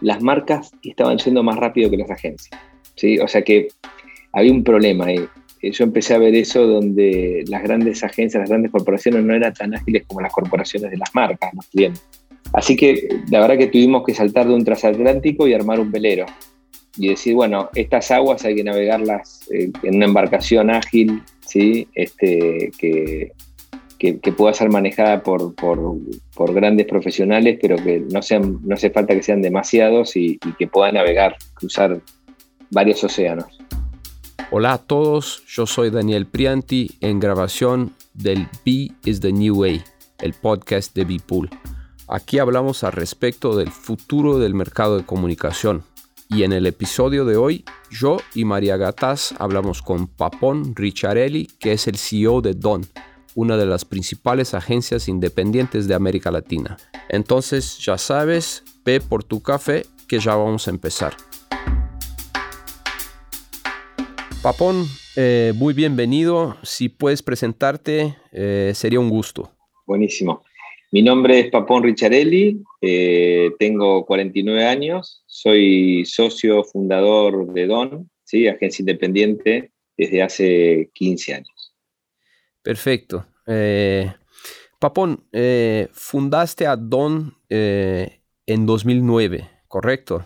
las marcas estaban yendo más rápido que las agencias. ¿sí? O sea que había un problema ahí. Eh, yo empecé a ver eso donde las grandes agencias, las grandes corporaciones no eran tan ágiles como las corporaciones de las marcas, los clientes. Así que la verdad que tuvimos que saltar de un transatlántico y armar un velero y decir, bueno, estas aguas hay que navegarlas eh, en una embarcación ágil, ¿sí? este, que, que, pueda ser manejada por, por, grandes profesionales, pero que no, sean, no hace falta que sean demasiados y, y que puedan navegar, cruzar varios océanos. Hola a todos, yo soy Daniel Prianti en grabación del B is the New Way, el podcast de Bipool. Aquí hablamos al respecto del futuro del mercado de comunicación. Y en el episodio de hoy, yo y María Gataz hablamos con Papón Ricciarelli, que es el CEO de Don, una de las principales agencias independientes de América Latina. Entonces, ya sabes, ve por tu café que ya vamos a empezar. Papón, eh, muy bienvenido. Si puedes presentarte, eh, sería un gusto. Buenísimo. Mi nombre es Papón Ricciarelli, eh, tengo 49 años, soy socio fundador de Don, agencia independiente, desde hace 15 años. Perfecto. Eh, Papón, eh, fundaste a Don eh, en 2009, ¿correcto?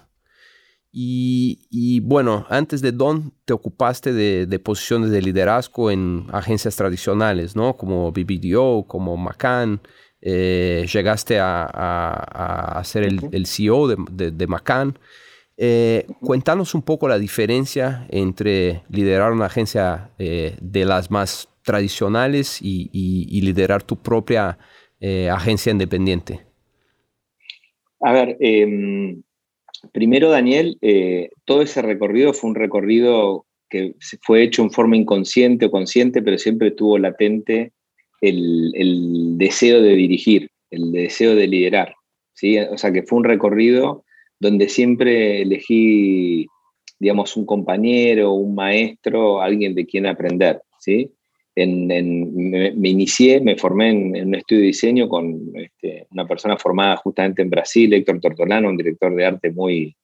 Y, bueno, antes de Don te ocupaste de, posiciones de liderazgo en agencias tradicionales, ¿no? Como BBDO, como Macan. llegaste a, ser el, CEO de, de, Macan. cuéntanos un poco la diferencia entre liderar una agencia de las más tradicionales y, liderar tu propia eh, agencia independiente? A ver, em, primero Daniel, eh, todo ese recorrido fue un recorrido que fue hecho en forma inconsciente o consciente, pero siempre tuvo latente el, deseo de dirigir, el deseo de liderar. ¿sí? O sea que fue un recorrido donde siempre elegí, digamos, un compañero, un maestro, alguien de quien aprender. ¿sí? Me, inicié, me formé en, un estudio de diseño con este, una persona formada justamente en Brasil, Héctor Tortolano, un director de arte muy,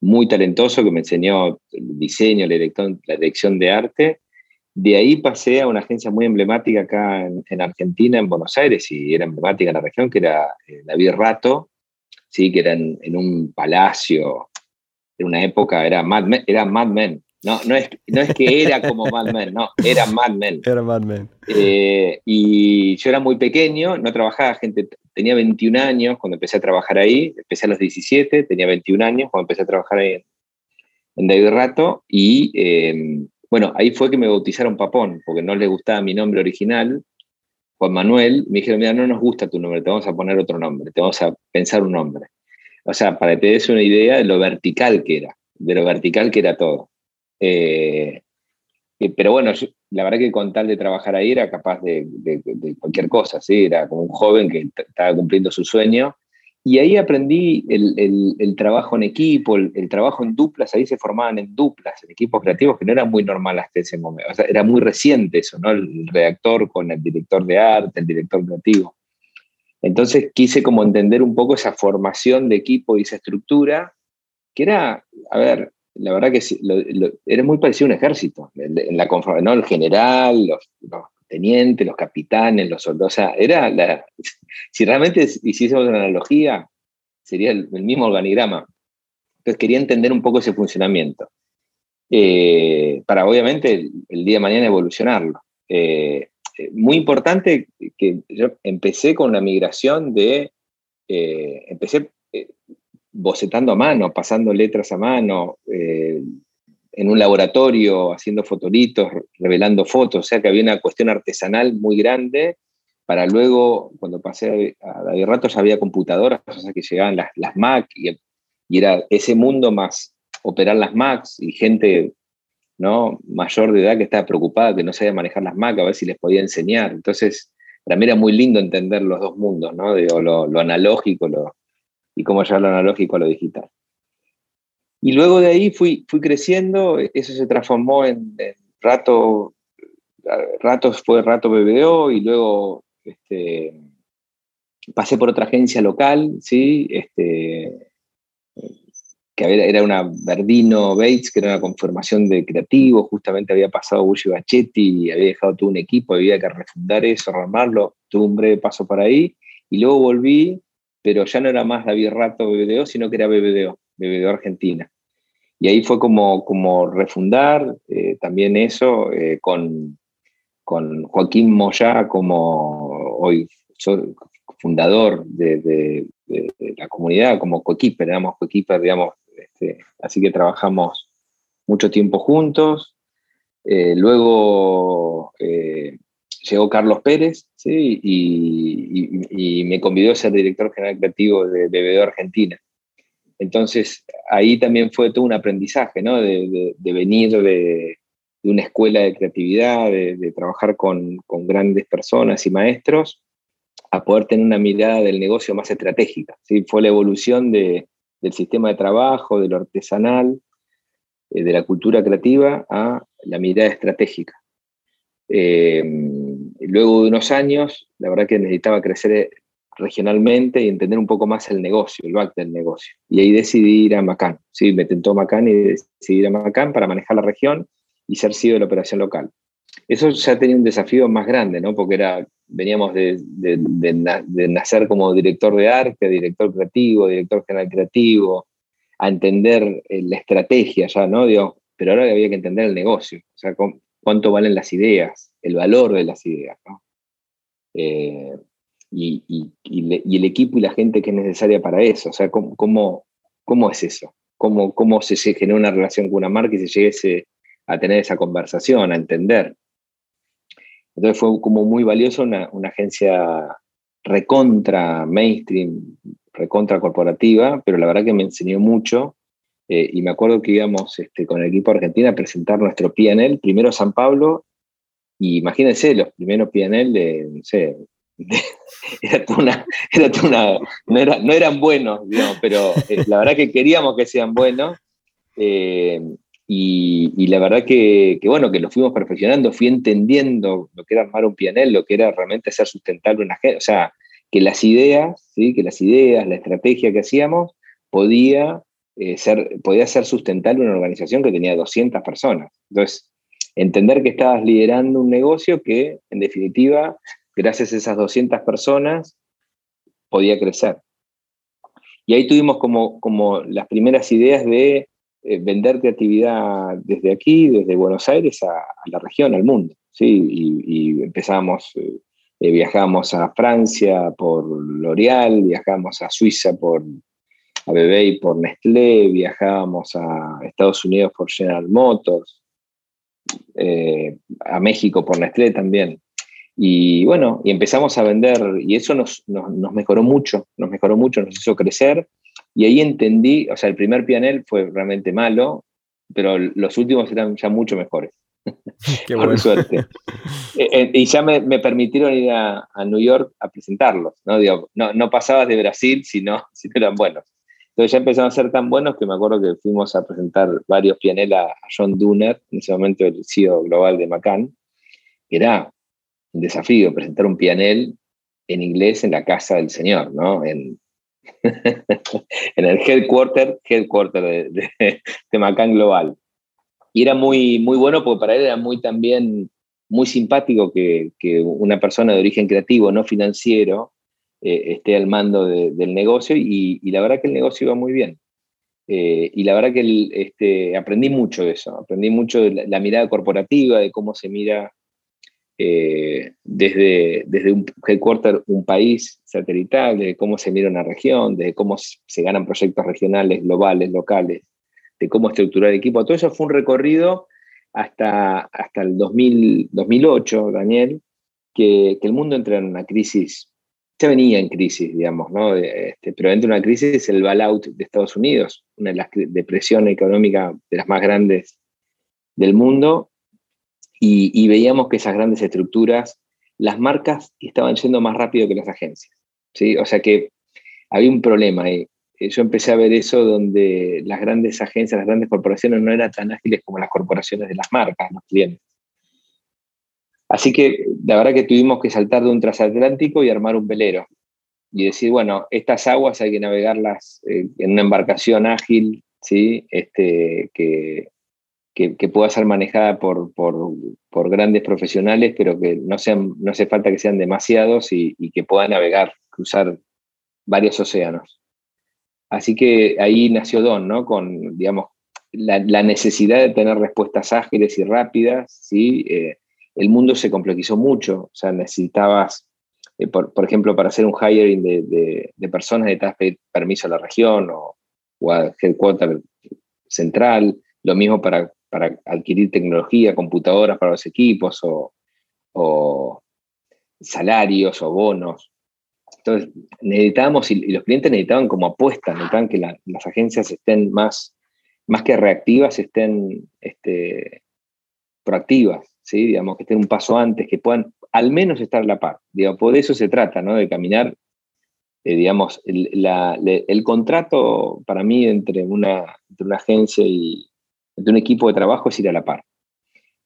muy talentoso que me enseñó el diseño, la dirección, de arte. De ahí pasé a una agencia muy emblemática acá en, Argentina, en Buenos Aires, y era emblemática en la región, que era eh, David Rato, ¿sí? que era en, un palacio, en una época, era Mad era Mad Men no, no, es, no es que era como Mad Men, no, era Mad Men. Era Mad Men. Eh, y yo era muy pequeño, no trabajaba, gente, tenía 21 años cuando empecé a trabajar ahí, empecé a los 17, tenía 21 años cuando empecé a trabajar ahí en, en David Rato, y eh, bueno, ahí fue que me bautizaron Papón, porque no les gustaba mi nombre original, Juan Manuel, me dijeron, mira, no nos gusta tu nombre, te vamos a poner otro nombre, te vamos a pensar un nombre. O sea, para que te des una idea de lo vertical que era, de lo vertical que era todo. Eh, pero bueno, la verdad que con tal de trabajar ahí era capaz de, cualquier cosa, ¿sí? Era como un joven que estaba cumpliendo su sueño. Y ahí aprendí el, trabajo en equipo, el, trabajo en duplas, ahí se formaban en duplas, en equipos creativos, que no era muy normal hasta ese momento. Era muy reciente eso, ¿no? El redactor con el director de arte, el director creativo. Entonces quise como entender un poco esa formación de equipo y esa estructura, que era, a ver, la verdad que era muy parecido a un ejército, en la ¿no? el general, los, tenientes, los capitanes, los soldados, o sea, era la, si realmente hiciésemos una analogía, sería el, mismo organigrama. Entonces quería entender un poco ese funcionamiento, eh, para obviamente el, día de mañana evolucionarlo. Eh, eh, muy importante que yo empecé con la migración de, empecé bocetando a mano, pasando letras a mano, eh, en un laboratorio, haciendo fotolitos, revelando fotos, o sea que había una cuestión artesanal muy grande, para luego, cuando pasé a David Rato, ya había computadoras, o sea que llegaban las, las Mac, y, era ese mundo más operar las Macs, y gente ¿no? mayor de edad que estaba preocupada que no sabía manejar las Mac, a ver si les podía enseñar. Entonces, para mí era muy lindo entender los dos mundos, ¿no? lo, lo analógico, lo, y cómo llevar lo analógico a lo digital. Y luego de ahí fui, fui creciendo, eso se transformó en, rato, ratos fue rato BBO y luego este, pasé por otra agencia local, ¿sí? Este, que era una Verdino Bates, que era una conformación de creativos, justamente había pasado Bulli Bachetti y había dejado todo un equipo, había que refundar eso, armarlo, tuve un breve paso por ahí, y luego volví, pero ya no era más David Rato BBDO, sino que era BBDO, BBDO Argentina. Y ahí fue como, como refundar eh, también eso eh, con, con Joaquín Moyá como hoy fundador de, la comunidad, como coequiper, éramos coequiper, digamos, este, así que trabajamos mucho tiempo juntos. Eh, luego llegó Carlos Pérez y, me convidó a ser director general creativo de BBDO Argentina. Entonces ahí también fue todo un aprendizaje, ¿no? de, venir de, una escuela de creatividad, de, trabajar con, grandes personas y maestros, a poder tener una mirada del negocio más estratégica. ¿sí? Fue la evolución de, del sistema de trabajo, de lo artesanal, eh, de la cultura creativa a la mirada estratégica. Eh, luego de unos años, la verdad que necesitaba crecer regionalmente y entender un poco más el negocio, el back del negocio. Y ahí decidí ir a Macán. Sí, me tentó Macán y decidí ir a Macán para manejar la región y ser CEO de la operación local. Eso ya tenía un desafío más grande, ¿no? Porque era veníamos de, nacer como director de arte, director creativo, director general creativo, a entender eh, la estrategia ya, ¿no? pero ahora había que entender el negocio, o sea, cuánto valen las ideas, el valor de las ideas, ¿no? Eh, y, el equipo y la gente que es necesaria para eso, o sea, cómo, cómo, es eso, cómo, cómo se, se genera una relación con una marca y se llegue a tener esa conversación, a entender. Entonces fue como muy valioso una, agencia recontra mainstream, recontra corporativa, pero la verdad que me enseñó mucho. Eh, y me acuerdo que íbamos este, con el equipo argentino a presentar nuestro PNL, primero San Pablo, y imagínense los primeros PNL de, no sé, una, era no, eran buenos, digamos, pero eh, la verdad que queríamos que sean buenos. Eh, y, la verdad que, bueno, que lo fuimos perfeccionando, fui entendiendo lo que era armar un PNL, lo que era realmente ser sustentable una o sea, que las ideas, ¿sí? que las ideas, la estrategia que hacíamos podía, eh, ser, podía ser sustentable una organización que tenía 200 personas. Entonces, entender que estabas liderando un negocio que, en definitiva, gracias a esas 200 personas, podía crecer. Y ahí tuvimos como, como las primeras ideas de eh, vender creatividad desde aquí, desde Buenos Aires a, la región, al mundo. ¿sí? Y, empezamos, eh, eh, viajamos a Francia por L'Oréal, viajamos a Suiza por ABB y por Nestlé, viajábamos a Estados Unidos por General Motors, a México por Nestlé también. Y bueno, y empezamos a vender, y eso nos, nos, nos, mejoró mucho, nos mejoró mucho, nos hizo crecer, y ahí entendí, o sea, el primer pianel fue realmente malo, pero los últimos eran ya mucho mejores. Qué Por suerte. Eh, eh, y ya me, permitieron ir a, New York a presentarlos. ¿no? Digo, no, no pasabas de Brasil si no, si no eran buenos. Entonces ya empezaron a ser tan buenos que me acuerdo que fuimos a presentar varios pianeles a, John Dunner, en ese momento el CEO global de Macan. Era un desafío presentar un pianel en inglés en la casa del señor, ¿no? En, en el headquarter, headquarter de, de, Macan Global. Y era muy, muy bueno porque para él era muy también muy simpático que, que una persona de origen creativo, no financiero, eh, esté al mando del negocio y, la verdad que el negocio iba muy bien. Eh, y la verdad que este, aprendí mucho de eso, aprendí mucho de la, mirada corporativa, de cómo se mira eh, desde, desde un headquarter, un país satelital, de cómo se mira una región, de cómo se ganan proyectos regionales, globales, locales, de cómo estructurar el equipo. Todo eso fue un recorrido hasta, hasta el 2000, 2008, Daniel, que, que, el mundo entra en una crisis, ya venía en crisis, digamos, ¿no? Este, pero entra en una crisis el bailout de Estados Unidos, una de las depresiones económicas de las más grandes del mundo, y, veíamos que esas grandes estructuras, las marcas estaban yendo más rápido que las agencias. ¿sí? O sea que había un problema ahí. Eh, yo empecé a ver eso donde las grandes agencias, las grandes corporaciones no eran tan ágiles como las corporaciones de las marcas, los clientes. Así que la verdad que tuvimos que saltar de un transatlántico y armar un velero y decir, bueno, estas aguas hay que navegarlas eh, en una embarcación ágil, ¿sí? este, que, que, pueda ser manejada por, por, grandes profesionales, pero que no, sean, no hace falta que sean demasiados y, que puedan navegar, cruzar varios océanos. Así que ahí nació Don, ¿no? Con, digamos, la, necesidad de tener respuestas ágiles y rápidas, ¿sí? Eh, el mundo se complejizó mucho, o sea, necesitabas, eh, por, ejemplo, para hacer un hiring de, de, personas necesitas pedir permiso a la región o, o al headquarter central, lo mismo para para adquirir tecnología, computadoras para los equipos o, salarios o bonos. Entonces, necesitábamos, y los clientes necesitaban como apuestas, necesitaban que las agencias estén más, más que reactivas, estén este, proactivas, digamos, que estén un paso antes, que puedan al menos estar a la par. Digo, por eso se trata, ¿no? de caminar, eh, digamos, el, contrato para mí entre una, entre una agencia y, de un equipo de trabajo es ir a la par.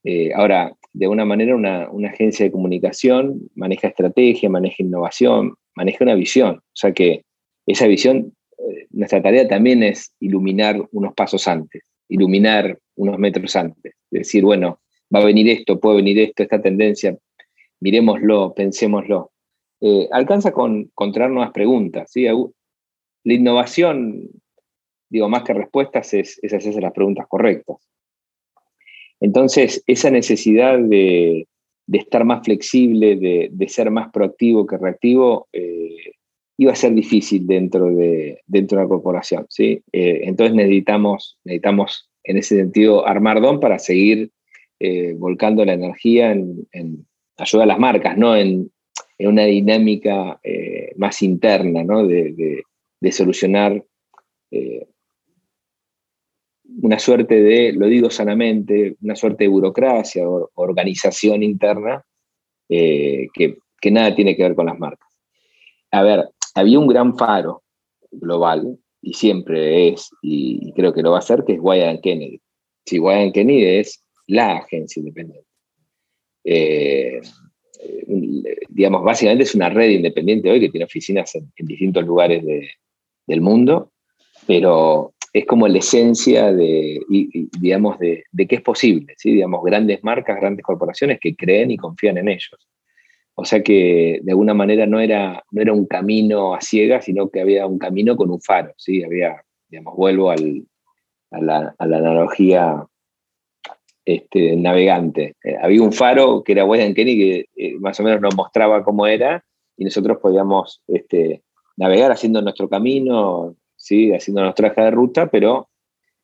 Eh, ahora, de alguna manera, una, agencia de comunicación maneja estrategia, maneja innovación, maneja una visión. O sea que esa visión, eh, nuestra tarea también es iluminar unos pasos antes, iluminar unos metros antes. Decir, bueno, va a venir esto, puede venir esto, esta tendencia, miremoslo, pensémoslo. Eh, alcanza con, con nuevas preguntas. ¿sí? La innovación digo, más que respuestas, es, es hacerse las preguntas correctas. Entonces, esa necesidad de, estar más flexible, de, ser más proactivo que reactivo, eh, iba a ser difícil dentro de, dentro de la corporación. ¿sí? Eh, entonces necesitamos, necesitamos, en ese sentido, armar DON para seguir eh, volcando la energía en, ayudar a las marcas, no en, una dinámica más interna, ¿no? de, solucionar una suerte de, lo digo sanamente, una suerte de burocracia o organización interna eh, que, nada tiene que ver con las marcas. A ver, había un gran faro global, y siempre es, y creo que lo va a ser, que es Wyatt Kennedy. Si Wyatt Kennedy es la agencia independiente. Eh, digamos, básicamente es una red independiente hoy que tiene oficinas en, distintos lugares del mundo, pero es como la esencia de, digamos, de, de qué es posible, ¿sí? digamos, grandes marcas, grandes corporaciones que creen y confían en ellos. O sea que de alguna manera no era, no era un camino a ciegas, sino que había un camino con un faro, ¿sí? Había, digamos, vuelvo al, a, la, analogía este, navegante. Eh, había un faro que era Weston Kenny que eh, más o menos nos mostraba cómo era y nosotros podíamos este, navegar haciendo nuestro camino, haciendo nuestra traje de ruta, pero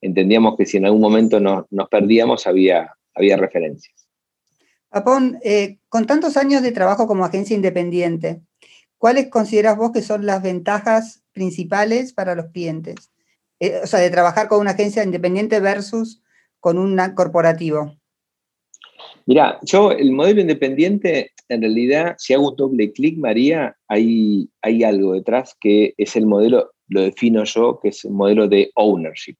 entendíamos que si en algún momento nos, perdíamos había, había referencias. Apón, eh, con tantos años de trabajo como agencia independiente, ¿cuáles consideras vos que son las ventajas principales para los clientes? O sea, de trabajar con una agencia independiente versus con un corporativo. Mira, yo el modelo independiente, en realidad, si hago un doble clic, María, hay, hay algo detrás que es el modelo lo defino yo, que es un modelo de ownership,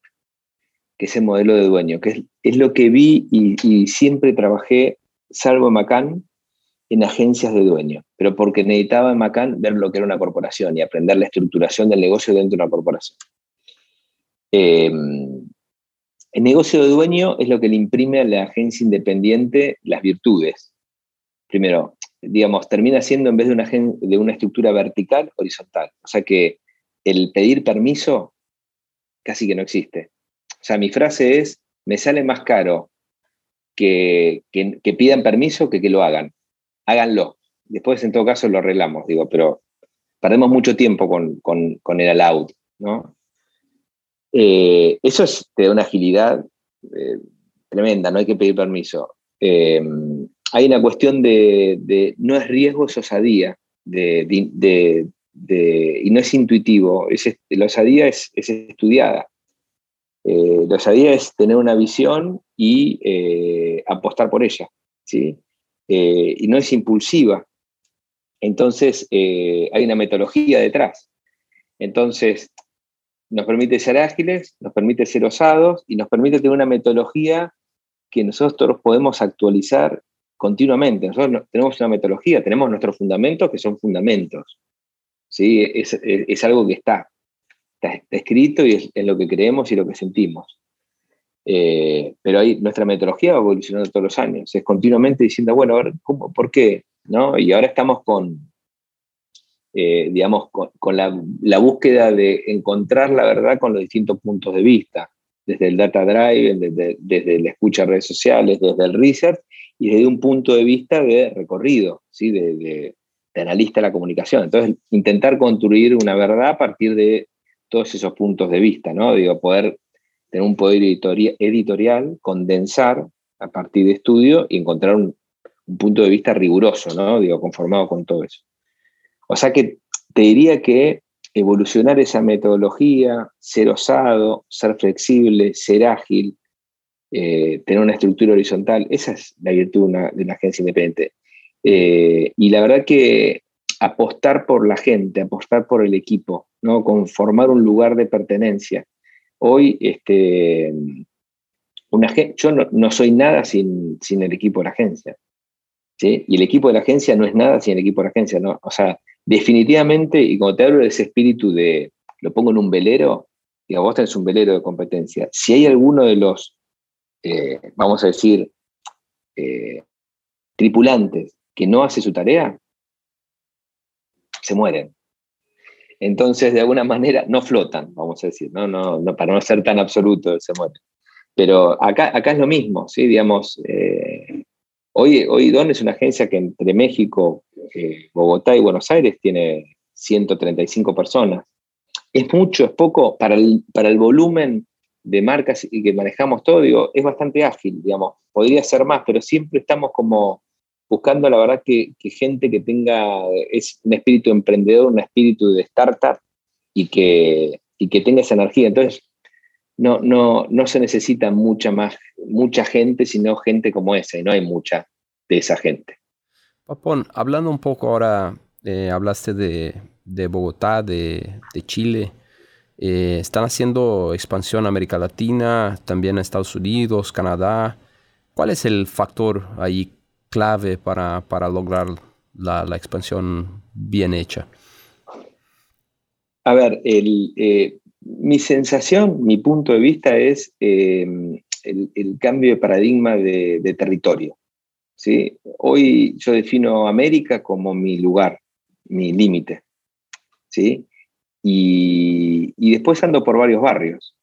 que es el modelo de dueño, que es, lo que vi y, siempre trabajé, salvo en Macan, en agencias de dueño, pero porque necesitaba en Macan ver lo que era una corporación y aprender la estructuración del negocio dentro de una corporación. Em, el negocio de dueño es lo que le imprime a la agencia independiente las virtudes. Primero, digamos, termina siendo en vez de una, de una estructura vertical, horizontal. O sea que el pedir permiso casi que no existe. O sea, mi frase es, me sale más caro que, pidan permiso que que lo hagan. Háganlo. Después, en todo caso, lo arreglamos, digo, pero perdemos mucho tiempo con, el allowed, ¿no? Eh, eso es, te da una agilidad eh, tremenda, no hay que pedir permiso. Eh, hay una cuestión de, no es riesgo, es osadía, y no es intuitivo, es, la osadía es, estudiada. Eh, la osadía es tener una visión y apostar por ella, ¿sí? Y no es impulsiva. Entonces, hay una metodología detrás. Entonces, nos permite ser ágiles, nos permite ser osados y nos permite tener una metodología que nosotros podemos actualizar continuamente. Nosotros tenemos una metodología, tenemos nuestros fundamentos que son fundamentos. ¿sí? Es, algo que está. está, escrito y es, lo que creemos y lo que sentimos. Eh, pero ahí nuestra metodología va evolucionando todos los años, es continuamente diciendo, bueno, ¿cómo, ¿por qué? ¿No? Y ahora estamos con, eh, digamos, con, la, búsqueda de encontrar la verdad con los distintos puntos de vista, desde el data drive, desde, desde la escucha de redes sociales, desde el research y desde un punto de vista de recorrido, ¿sí? de, analista de la comunicación. Entonces, intentar construir una verdad a partir de todos esos puntos de vista, ¿no? Digo, poder tener un poder editorial, condensar a partir de estudio y encontrar un, punto de vista riguroso, ¿no? Digo, conformado con todo eso. O sea que te diría que evolucionar esa metodología, ser osado, ser flexible, ser ágil, eh, tener una estructura horizontal, esa es la virtud de una, agencia independiente. Eh, y la verdad que apostar por la gente, apostar por el equipo, ¿no? conformar un lugar de pertenencia. Hoy, este, una, yo no, soy nada sin, el equipo de la agencia. ¿sí? Y el equipo de la agencia no es nada sin el equipo de la agencia. O sea, definitivamente, y como te hablo de ese espíritu de, lo pongo en un velero, y vos tenés un velero de competencia. Si hay alguno de los, eh, vamos a decir, eh, tripulantes que no hace su tarea, se mueren. Entonces, de alguna manera, no flotan, vamos a decir, ¿no? No, no para no ser tan absoluto, se mueren. Pero acá, acá es lo mismo, ¿sí? Digamos, eh, hoy, hoy Don es una agencia que entre México, eh, Bogotá y Buenos Aires tiene 135 personas. Es mucho, es poco, para el, para el volumen de marcas y que manejamos todo, digo, es bastante ágil, digamos, podría ser más, pero siempre estamos como buscando la verdad que, gente que tenga es un espíritu emprendedor, un espíritu de startup y que, que tenga esa energía. Entonces, no, no, no se necesita mucha más, mucha gente, sino gente como esa, y no hay mucha de esa gente. Papón, hablando un poco ahora, eh, hablaste de, Bogotá, de, Chile. Eh, están haciendo expansión a América Latina, también a Estados Unidos, Canadá. ¿Cuál es el factor ahí clave para, lograr la, expansión bien hecha? A ver, eh, mi sensación, mi punto de vista es el, cambio de paradigma de, territorio. ¿Sí? Hoy yo defino América como mi lugar, mi límite. ¿sí? Y, y, después ando por varios barrios.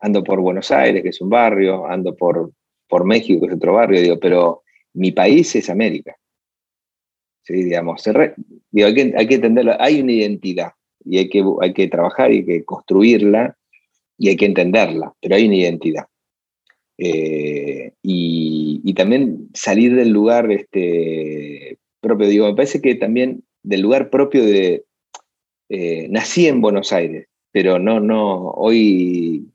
Ando por Buenos Aires, que es un barrio, ando por, por México, que es otro barrio, digo, pero mi país es América. ¿Sí? Digamos, hay, que, hay que entenderlo, hay una identidad y hay que, hay que trabajar y hay que construirla y hay que entenderla, pero hay una identidad. Eh, y, también salir del lugar este, propio, digo, me parece que también del lugar propio de, eh, nací en Buenos Aires, pero no, no, hoy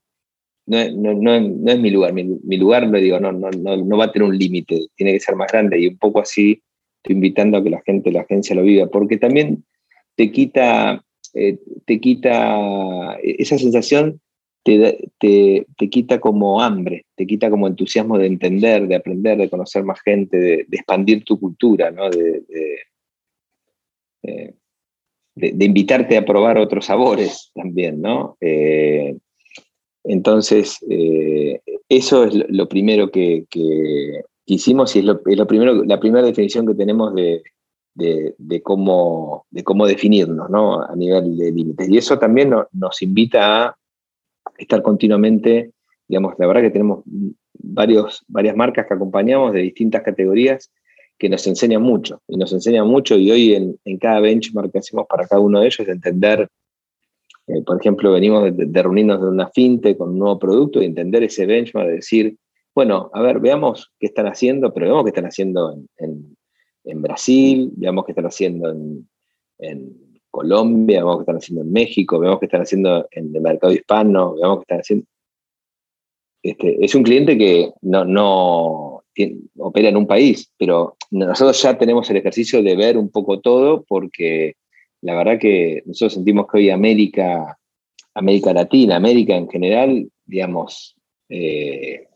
no, no, no, es mi lugar. Mi, lugar, lo digo, no, no, no, va a tener un límite, tiene que ser más grande y un poco así estoy invitando a que la gente la agencia lo viva, porque también te quita, eh, te quita esa sensación, te, te, te, quita como hambre, te quita como entusiasmo de entender, de aprender, de conocer más gente, de, expandir tu cultura, ¿no? de, eh, de, invitarte a probar otros sabores también, ¿no? Eh, entonces, eh, eso es lo, primero que, hicimos y es, lo, primero, la primera definición que tenemos de, cómo, de cómo definirnos ¿no? a nivel de límites. Y eso también nos invita a estar continuamente, digamos, la verdad que tenemos varios, varias marcas que acompañamos de distintas categorías que nos enseñan mucho, y nos enseñan mucho, y hoy en, en cada benchmark que hacemos para cada uno de ellos, entender eh, por ejemplo, venimos de, reunirnos de una finte con un nuevo producto y entender ese benchmark, de decir, bueno, a ver, veamos qué están haciendo, pero veamos qué están haciendo en, Brasil, veamos qué están haciendo en, Colombia, veamos qué están haciendo en México, veamos qué están haciendo en el mercado hispano, veamos qué están haciendo. Este, es un cliente que no, no opera en un país, pero nosotros ya tenemos el ejercicio de ver un poco todo porque la verdad que nosotros sentimos que hoy América, América Latina, América en general, digamos, eh,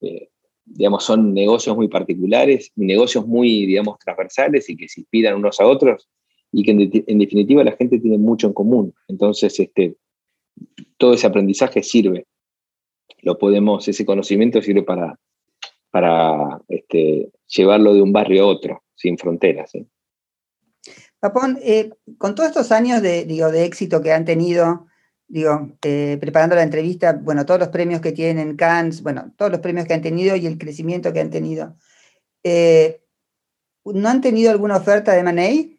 eh, digamos, son negocios muy particulares, negocios muy, digamos, transversales y que se inspiran unos a otros. Y que en, definitiva la gente tiene mucho en común. Entonces, este, todo ese aprendizaje sirve. Lo podemos, ese conocimiento sirve para, para este, llevarlo de un barrio a otro, sin fronteras. Papón, eh, con todos estos años de, digo, de éxito que han tenido, digo, eh, preparando la entrevista, bueno, todos los premios que tienen, Cannes, bueno, todos los premios que han tenido y el crecimiento que han tenido. Eh, ¿No han tenido alguna oferta de Manei?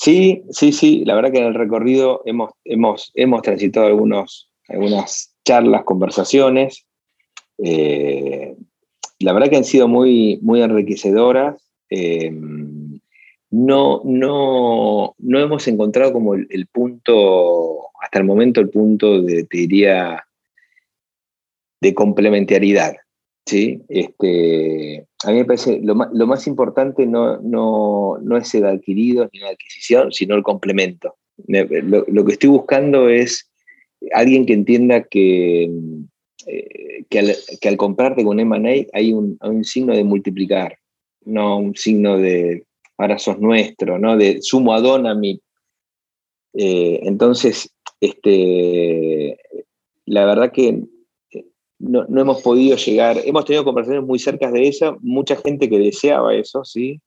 Sí, sí, sí. La verdad que en el recorrido hemos, hemos, hemos transitado algunos, algunas charlas, conversaciones. Eh, la verdad que han sido muy, muy enriquecedoras. no, no, no hemos encontrado como el punto hasta el momento el punto de, te diría, de complementariedad. ¿Sí? Este, a mí me parece lo lo más importante no, no, no, es el adquirido ni la adquisición, sino el complemento. Lo, que estoy buscando es alguien que entienda que, eh, que, al, que, al, comprarte con M&A hay un, un, signo de multiplicar, no un signo de ahora sos nuestro, ¿no? de sumo adón a mi. Eh, entonces, este, la verdad que eh, no, hemos podido llegar, hemos tenido conversaciones muy cercas de esa, mucha gente que deseaba eso, ¿sí?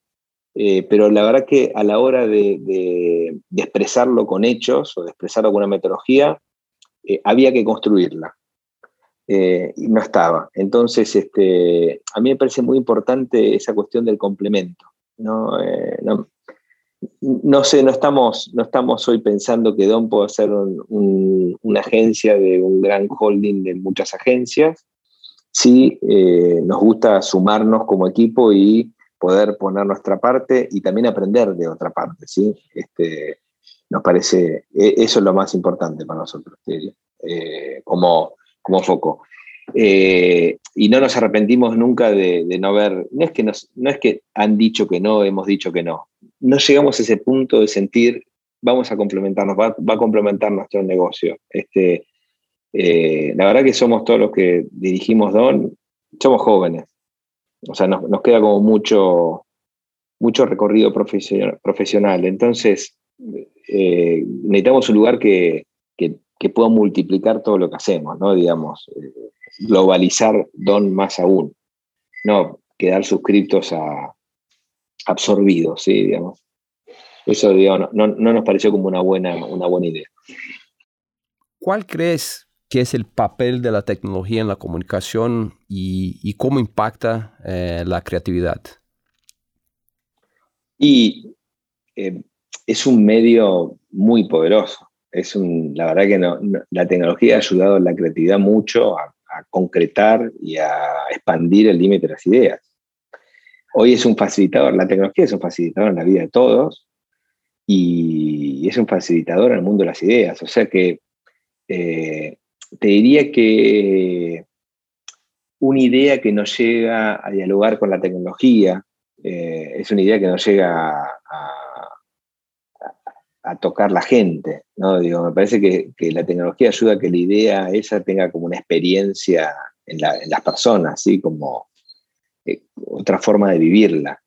Eh, pero la verdad que a la hora de, expresarlo con hechos o de expresarlo con una metodología, eh, había que construirla. y no estaba. Entonces, este, a mí me parece muy importante esa cuestión del complemento. no no sé, no estamos, no estamos hoy pensando que Don pueda ser una agencia de un gran holding de muchas agencias. Sí, eh, nos gusta sumarnos como equipo y poder poner nuestra parte y también aprender de otra parte. ¿sí? Este, nos parece, e, eso es lo más importante para nosotros, eh, como, como foco. Eh, y no nos arrepentimos nunca de, no haber, no es, que nos, no es que han dicho que no, hemos dicho que no. No llegamos a ese punto de sentir, vamos a complementarnos, va, a complementar nuestro negocio. Este, eh, la verdad que somos todos los que dirigimos Don, somos jóvenes. O sea, nos, queda como mucho, mucho recorrido profesional. Entonces, eh, necesitamos un lugar que, que, que, pueda multiplicar todo lo que hacemos, ¿no? Digamos, globalizar Don más aún, no quedar suscritos a absorbidos, ¿sí? digamos. Eso no, nos pareció como una buena, una buena idea. ¿Cuál crees que es el papel de la tecnología en la comunicación y, cómo impacta eh, la creatividad? Y eh, es un medio muy poderoso. Es un, la verdad que la tecnología ha ayudado a la creatividad mucho, a a concretar y a expandir el límite de las ideas. Hoy es un facilitador, la tecnología es un facilitador en la vida de todos y es un facilitador en el mundo de las ideas. O sea que eh, te diría que una idea que no llega a dialogar con la tecnología eh, es una idea que no llega a tocar la gente, ¿no? Digo, me parece que, la tecnología ayuda a que la idea esa tenga como una experiencia en, las personas, ¿sí? Como eh, otra forma de vivirla.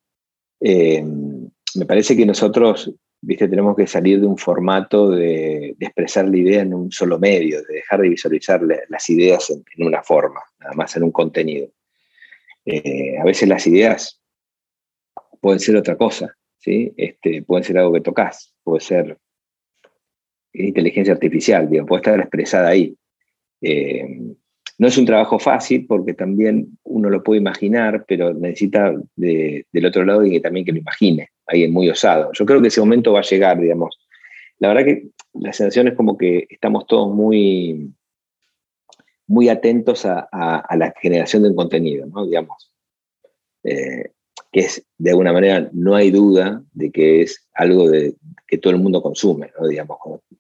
Eh, me parece que nosotros, viste, tenemos que salir de un formato de, expresar la idea en un solo medio, de dejar de visualizar las ideas en, una forma, nada más en un contenido. Eh, a veces las ideas pueden ser otra cosa, ¿sí? Este, pueden ser algo que tocas, puede ser inteligencia artificial, puede estar expresada ahí. Eh, no es un trabajo fácil porque también uno lo puede imaginar, pero necesita del otro lado que también que lo imagine, alguien muy osado. Yo creo que ese momento va a llegar, digamos. La verdad que la sensación es como que estamos todos muy, muy atentos a, la generación de un contenido, ¿no? Digamos. Eh, que es, de alguna manera, no hay duda de que es algo de, que todo el mundo consume, digamos,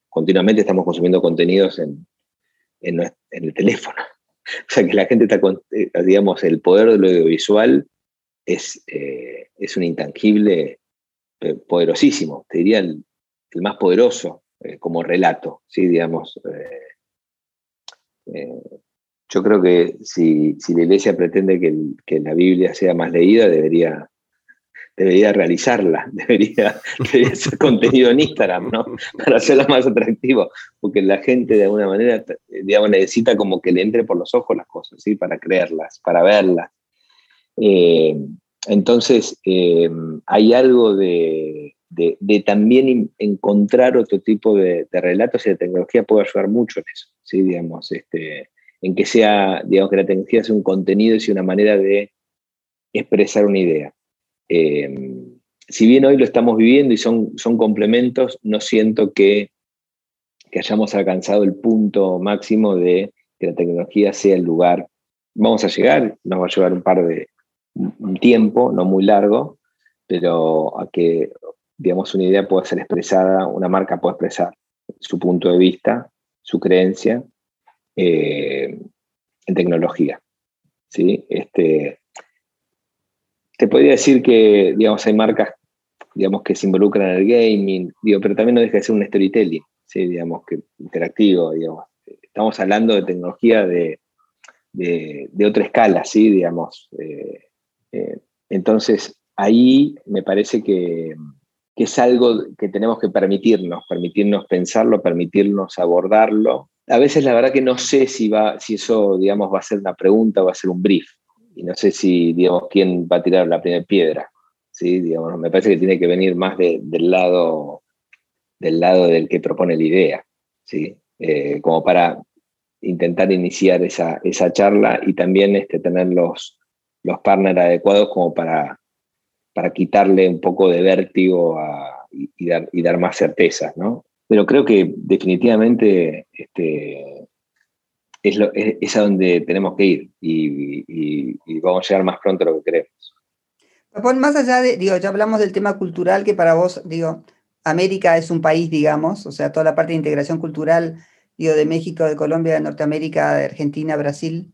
continuamente estamos consumiendo contenidos en, en, el teléfono. O sea que la gente está, eh, digamos, el poder de lo audiovisual es, eh, es un intangible eh, poderosísimo, te diría el, más poderoso como relato, ¿sí? digamos. Yo creo que si, la iglesia pretende que, la Biblia sea más leída, debería, debería realizarla, debería, debería ser contenido en Instagram, ¿no? Para hacerla más atractivo, porque la gente de alguna manera, digamos, necesita como que le entre por los ojos las cosas, ¿sí? Para creerlas, para verlas. Eh, entonces, eh, hay algo de, también encontrar otro tipo de, relatos y la tecnología puede ayudar mucho en eso, ¿sí? Digamos, este, en que sea, digamos, que la tecnología sea un contenido y sea una manera de expresar una idea. Eh, si bien hoy lo estamos viviendo y son, son complementos, no siento que, que hayamos alcanzado el punto máximo de que la tecnología sea el lugar. Vamos a llegar, nos va a llevar un par de un tiempo, no muy largo, pero a que, digamos, una idea pueda ser expresada, una marca pueda expresar su punto de vista, su creencia eh, en tecnología. ¿sí? Este, te podría decir que, digamos, hay marcas, digamos, que se involucran en el gaming, digo, pero también no deja de ser un storytelling, ¿sí? digamos, que interactivo, digamos. Estamos hablando de tecnología de, de, otra escala, ¿sí? Digamos. Eh, eh, entonces, ahí me parece que, que, es algo que tenemos que permitirnos, permitirnos pensarlo, permitirnos abordarlo. A veces la verdad que no sé si, va, si eso, digamos, va a ser una pregunta o va a ser un brief y no sé si, digamos, quién va a tirar la primera piedra. ¿sí? Digamos, me parece que tiene que venir más del, lado, del lado del que propone la idea, ¿sí? Eh, como para intentar iniciar esa, esa charla y también este, tener los, los partners adecuados como para, para quitarle un poco de vértigo y, dar, y dar más certezas, ¿no? Pero creo que definitivamente este, es, a donde tenemos que ir y, vamos a llegar más pronto a lo que queremos. más allá de, digo, ya hablamos del tema cultural, que para vos, digo, América es un país, digamos, o sea, toda la parte de integración cultural, digo, de México, de Colombia, de Norteamérica, de Argentina, Brasil,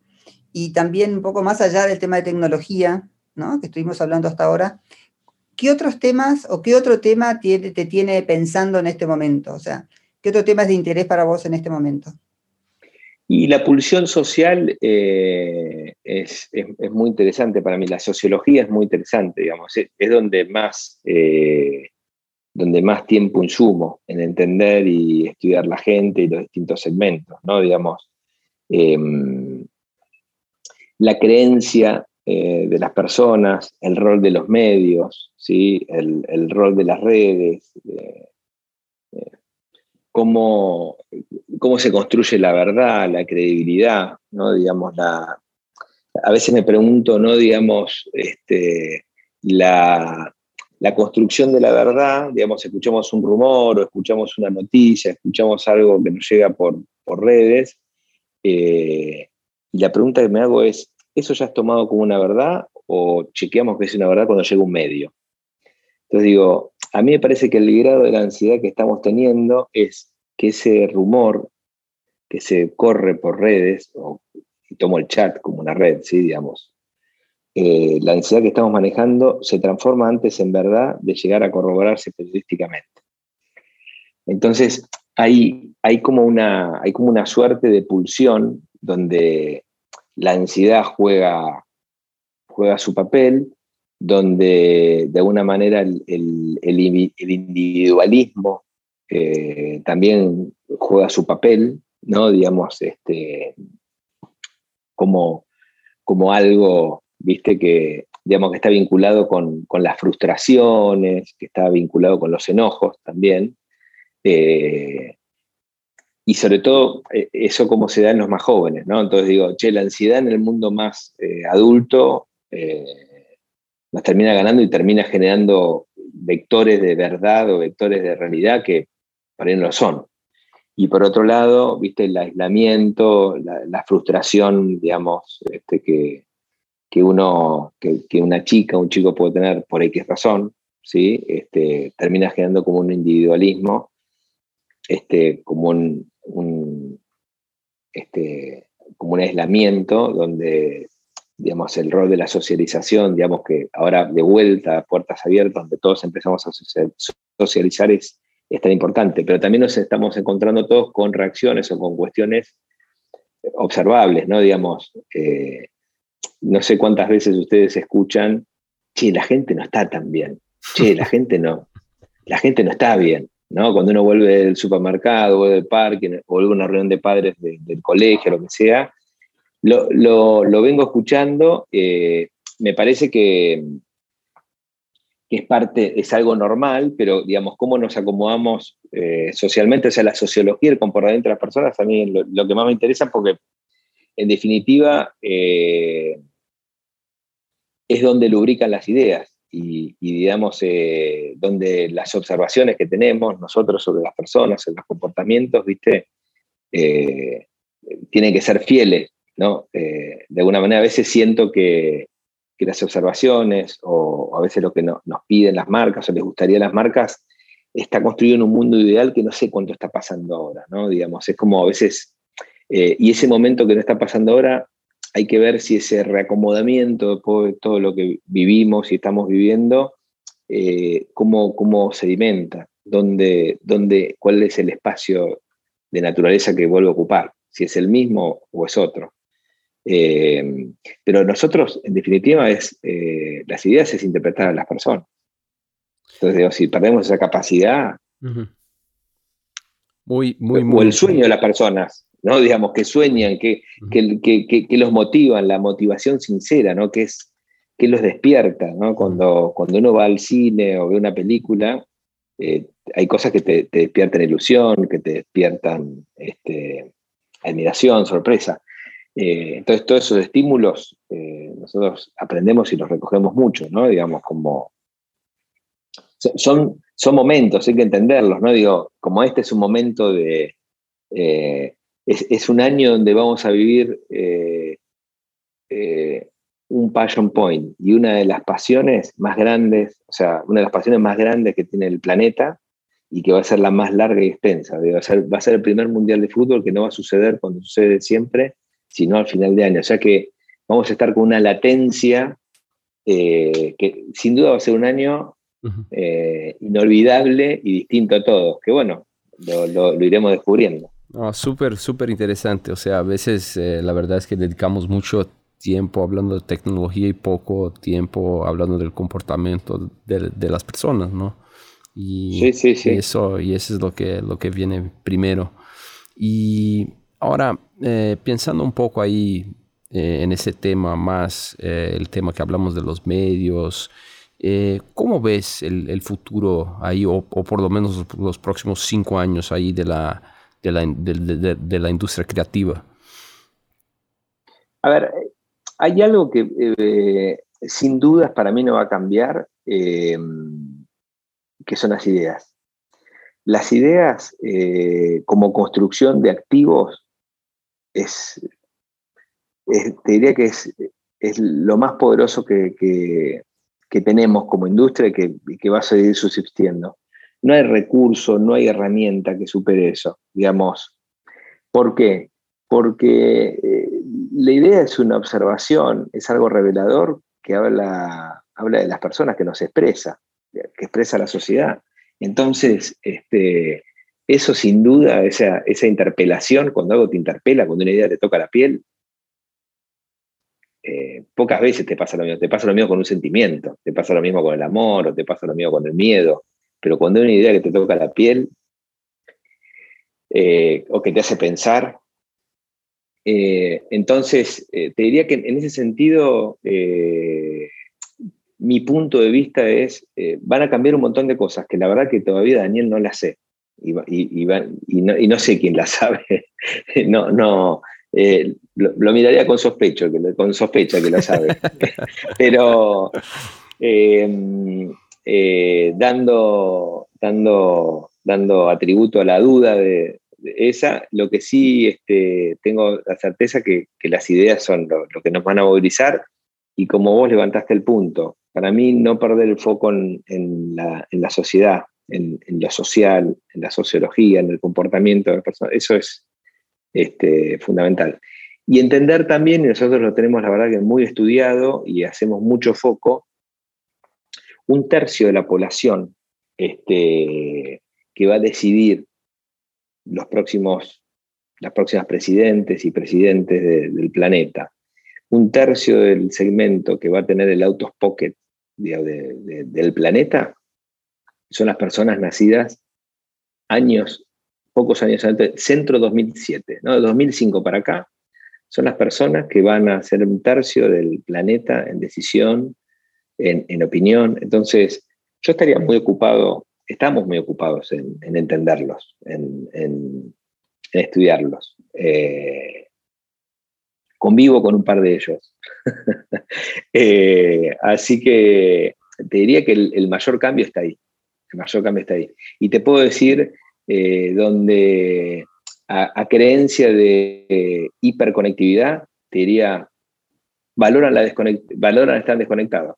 y también un poco más allá del tema de tecnología, ¿no? Que estuvimos hablando hasta ahora. ¿Qué otros temas o qué otro tema te, tiene pensando en este momento? O sea, ¿qué otro tema es de interés para vos en este momento? Y la pulsión social eh, es, muy interesante para mí, la sociología es muy interesante, digamos, es, donde, más, eh, donde más tiempo insumo en entender y estudiar la gente y los distintos segmentos, ¿no? Digamos, em, la creencia eh, de las personas, el rol de los medios, ¿sí? el, rol de las redes, cómo, cómo se construye la verdad, la credibilidad, ¿no? Digamos, la, a veces me pregunto, ¿no? Digamos, este, la, construcción de la verdad, digamos, escuchamos un rumor o escuchamos una noticia, escuchamos algo que nos llega por, redes, eh, y la pregunta que me hago es, ¿eso ya es tomado como una verdad o chequeamos que es una verdad cuando llega un medio? Entonces digo, a mí me parece que el grado de la ansiedad que estamos teniendo es que ese rumor que se corre por redes, y tomo el chat como una red, ¿sí? digamos, eh, la ansiedad que estamos manejando se transforma antes en verdad de llegar a corroborarse periodísticamente. Entonces, hay, hay, como una, hay como una suerte de pulsión donde la ansiedad juega, juega su papel donde de alguna manera el, individualismo eh, también juega su papel, ¿no? Digamos, este, como, como algo, viste, que, digamos, que está vinculado con, las frustraciones, que está vinculado con los enojos también. Eh, y sobre todo, eh, eso como se da en los más jóvenes, ¿no? Entonces digo, che, la ansiedad en el mundo más adulto nos termina ganando y termina generando vectores de verdad o vectores de realidad que para él no lo son. Y por otro lado, viste, el aislamiento, la, frustración, digamos, este, que, que, uno, que, una chica, un chico puede tener por X razón, ¿sí? Este, termina generando como un individualismo, este, como un, este, como un aislamiento donde digamos, el rol de la socialización, digamos que ahora de vuelta, puertas abiertas, donde todos empezamos a socializar, es, tan importante, pero también nos estamos encontrando todos con reacciones o con cuestiones observables, ¿no? Digamos, eh, no sé cuántas veces ustedes escuchan che, la gente no está tan bien, che, la gente no, la gente no está bien, ¿no? Cuando uno vuelve del supermercado, vuelve del parque, vuelve a una reunión de padres del colegio, lo que sea, lo, vengo escuchando, eh, me parece que, es parte, es algo normal, pero digamos, cómo nos acomodamos eh, socialmente, o sea, la sociología, el comportamiento de las personas, a mí lo, lo que más me interesa porque, en definitiva, eh, es donde lubrican las ideas y, digamos, eh, donde las observaciones que tenemos nosotros sobre las personas, sobre los comportamientos, ¿viste? Eh, tienen que ser fieles, ¿no? Eh, de alguna manera a veces siento que, las observaciones o, a veces lo que nos piden las marcas o les gustaría las marcas está construido en un mundo ideal que no sé cuánto está pasando ahora, ¿no? Digamos, es como a veces, y ese momento que no está pasando ahora hay que ver si ese reacomodamiento de todo lo que vivimos y estamos viviendo, eh, cómo, cómo, sedimenta, dónde, dónde, cuál es el espacio de naturaleza que vuelve a ocupar, si es el mismo o es otro. Eh, pero nosotros, en definitiva, es, eh, las ideas es interpretar a las personas. Entonces, si perdemos esa capacidad, muy, muy, muy, o el sueño de las personas, ¿no? Digamos, que sueñan, que, que, los motivan, la motivación sincera, ¿no? Que es que los despierta, ¿no? Cuando, cuando uno va al cine o ve una película, eh, hay cosas que te, despiertan ilusión, que te despiertan este, admiración, sorpresa. Eh, entonces, todos esos estímulos eh, nosotros aprendemos y los recogemos mucho, ¿no? Digamos, como... Son, son momentos, hay que entenderlos, ¿no? Digo, como este es un momento de, es, un año donde vamos a vivir eh, eh, un passion point y una de las pasiones más grandes, o sea, una de las pasiones más grandes que tiene el planeta y que va a ser la más larga y extensa. Va a ser, va a ser el primer mundial de fútbol que no va a suceder cuando sucede siempre, sino al final de año. O sea que vamos a estar con una latencia eh, que sin duda va a ser un año inolvidable y distinto a todos, que bueno, lo iremos descubriendo. Oh, súper, súper interesante. O sea, a veces eh, la verdad es que dedicamos mucho tiempo hablando de tecnología y poco tiempo hablando del comportamiento de, las personas, ¿no? Y, sí, sí, sí. eso, y eso es lo que, lo que viene primero. Y ahora, eh, pensando un poco ahí eh, en ese tema más, el tema que hablamos de los medios, ¿cómo ves el, futuro ahí, o, o, por lo menos los próximos cinco años ahí de la de la, de, la industria creativa? A ver, hay algo que eh, sin dudas para mí no va a cambiar, eh, que son las ideas. Las ideas eh, como construcción de activos es, te diría que es, es lo más poderoso que, que, tenemos como industria y que, que, va a seguir subsistiendo no hay recurso, no hay herramienta que supere eso, digamos. ¿Por qué? Porque eh, la idea es una observación, es algo revelador que habla, habla de las personas que nos expresa, que expresa la sociedad. Entonces, este, eso sin duda, esa, esa interpelación, cuando algo te interpela, cuando una idea te toca la piel, eh, pocas veces te pasa lo mismo. Te pasa lo mismo con un sentimiento, te pasa lo mismo con el amor, o te pasa lo mismo con el miedo pero cuando hay una idea que te toca la piel eh, o que te hace pensar, eh, entonces eh, te diría que en ese sentido mi punto de vista es, van a cambiar un montón de cosas que la verdad que todavía Daniel no las sé. Y, no, sé quién las sabe. no, no, lo, miraría con sospecho, con sospecha que lo sabe. Pero eh, dando, dando, dando atributo a la duda de, esa. Lo que sí este, tengo la certeza que, que las ideas son lo, que nos van a movilizar y como vos levantaste el punto, para mí no perder el foco en, la, en la, sociedad, en, en, lo social, en la sociología, en el comportamiento de las personas, eso es este, fundamental. Y entender también, y nosotros lo tenemos la verdad que muy estudiado y hacemos mucho foco, un tercio de la población este, que va a decidir los próximos, las próximas presidentes y presidentes del planeta, un tercio del segmento que va a tener el autos pocket del planeta son las personas nacidas años, pocos años antes, centro 2007, ¿no? de 2005 para acá, son las personas que van a ser un tercio del planeta en decisión, en, opinión. Entonces, yo estaría muy ocupado, estamos muy ocupados en, entenderlos, en, estudiarlos. Eh, convivo con un par de ellos. Eh, así que te diría que el, mayor cambio está ahí. El mayor cambio está ahí. Y te puedo decir eh, donde a, creencia de hiperconectividad, te diría, valoran, la valoran estar desconectados.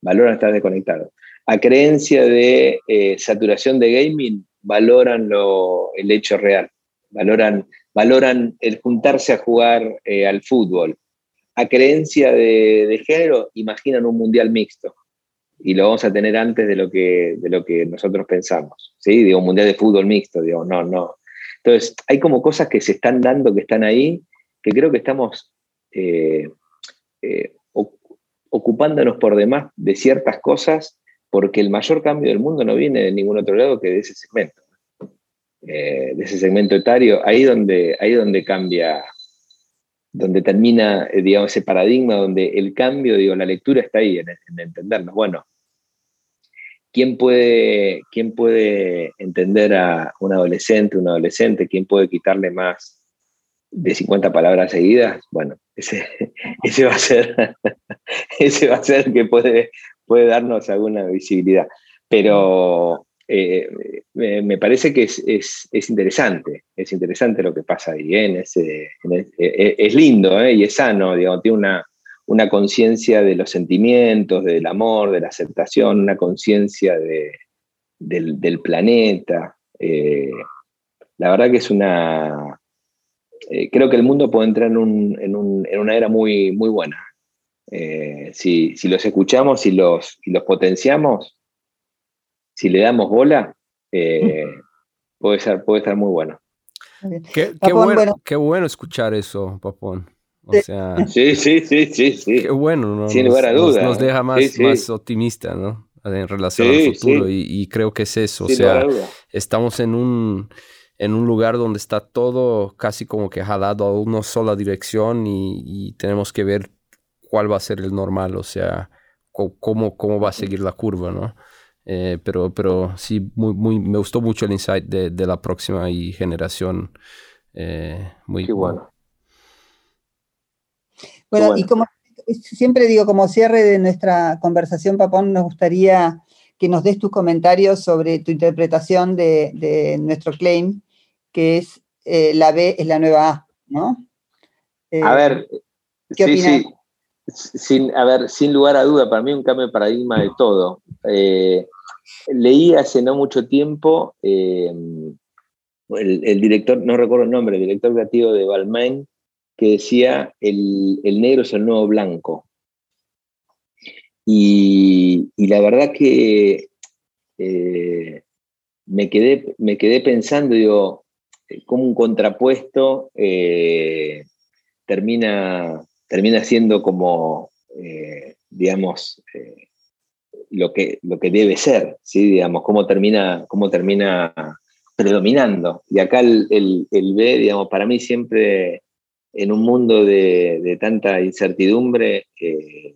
Valoran estar desconectados. A creencia de eh, saturación de gaming, valoran lo, el hecho real. Valoran, valoran el juntarse a jugar eh, al fútbol. A creencia de, género, imaginan un mundial mixto y lo vamos a tener antes de lo que, de lo que nosotros pensamos. ¿sí? Digo, un mundial de fútbol mixto, digo, no, no, entonces, hay como cosas que se están dando, que están ahí, que creo que estamos eh, ocupándonos por demás de ciertas cosas, porque el mayor cambio del mundo no viene de ningún otro lado que de ese segmento, eh, de ese segmento etario, ahí donde, ahí donde cambia, donde termina, digamos, ese paradigma, donde el cambio, digo, la lectura está ahí, en, en entendernos. Bueno, ¿quién puede, ¿quién puede entender a un adolescente, un adolescente? ¿Quién puede quitarle más de 50 palabras seguidas? Bueno, ese, ese va a ser, ese va a ser que puede, puede darnos alguna visibilidad. Pero eh, me parece que es, interesante, es interesante lo que pasa ahí, ¿eh? ese, e, es lindo ¿eh? y es sano, digamos, tiene una, una conciencia de los sentimientos, del amor, de la aceptación, una conciencia del, planeta. La verdad que es una... Eh, creo que el mundo puede entrar en, una era muy, muy buena. Eh, si, los escuchamos y los, los potenciamos, si le damos bola, puede, ser, puede estar muy bueno. Qué, bueno, qué bueno escuchar eso, Papón. O sea, sí, sí, sí, sí, sí. Qué bueno, ¿no? Sin lugar a dudas. Nos, deja más, más optimista, ¿no? En relación al futuro. Y, creo que es eso. o sea, estamos en un, en un lugar donde está todo casi como que jalado a una sola dirección y, tenemos que ver cuál va a ser el normal, o sea, cómo, cómo va a seguir la curva, ¿no? Eh, pero, pero sí, muy, muy, me gustó mucho el insight de, de la próxima y generación. Eh, muy bueno. Bueno, y como siempre digo, como cierre de nuestra conversación, Papón, nos gustaría que nos des tus comentarios sobre tu interpretación de, nuestro claim, que es eh, la B es la nueva A, ¿no? Eh, a ver, ¿qué sí, sí. Sin, a ver, sin lugar a duda, para mí un cambio de paradigma de todo. Eh, leí hace no mucho tiempo el, el, director, no recuerdo el nombre, el director creativo de Balmain, que decía el, negro es el nuevo blanco. Y, la verdad que eh, me, quedé, me quedé pensando, digo, como un contrapuesto eh, termina, termina siendo como, eh, digamos, lo, que, lo que debe ser, ¿sí? digamos, cómo termina, cómo termina predominando. Y acá el, el B, digamos, para mí siempre en un mundo de, tanta incertidumbre, eh,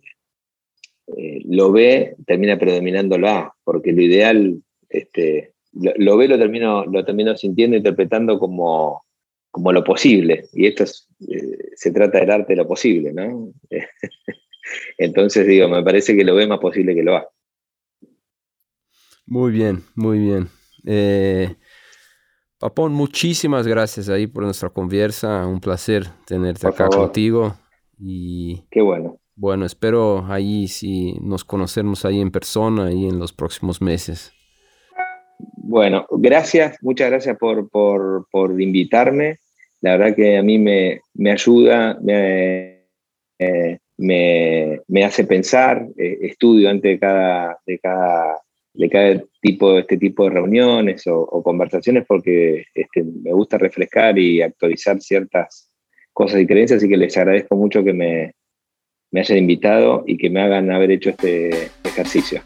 eh, lo ve, termina predominando la A, porque lo ideal, este, lo, ve, lo termino, lo termino sintiendo, interpretando como, como lo posible. Y esto eh, se trata del arte de lo posible, ¿no? Entonces digo, me parece que lo ve más posible que lo A. Muy bien, muy bien. Papón, muchísimas gracias ahí por nuestra conversa. Un placer tenerte acá contigo. Y Qué bueno. Bueno, espero ahí si nos conocemos ahí en persona y en los próximos meses. Bueno, gracias, muchas gracias por, invitarme. La verdad que a mí me, ayuda, me, me, hace pensar, eh, estudio antes de cada, de cada de cada tipo, este tipo de reuniones o, conversaciones porque este, me gusta refrescar y actualizar ciertas cosas y creencias, así que les agradezco mucho que me, me hayan invitado y que me hagan haber hecho este ejercicio.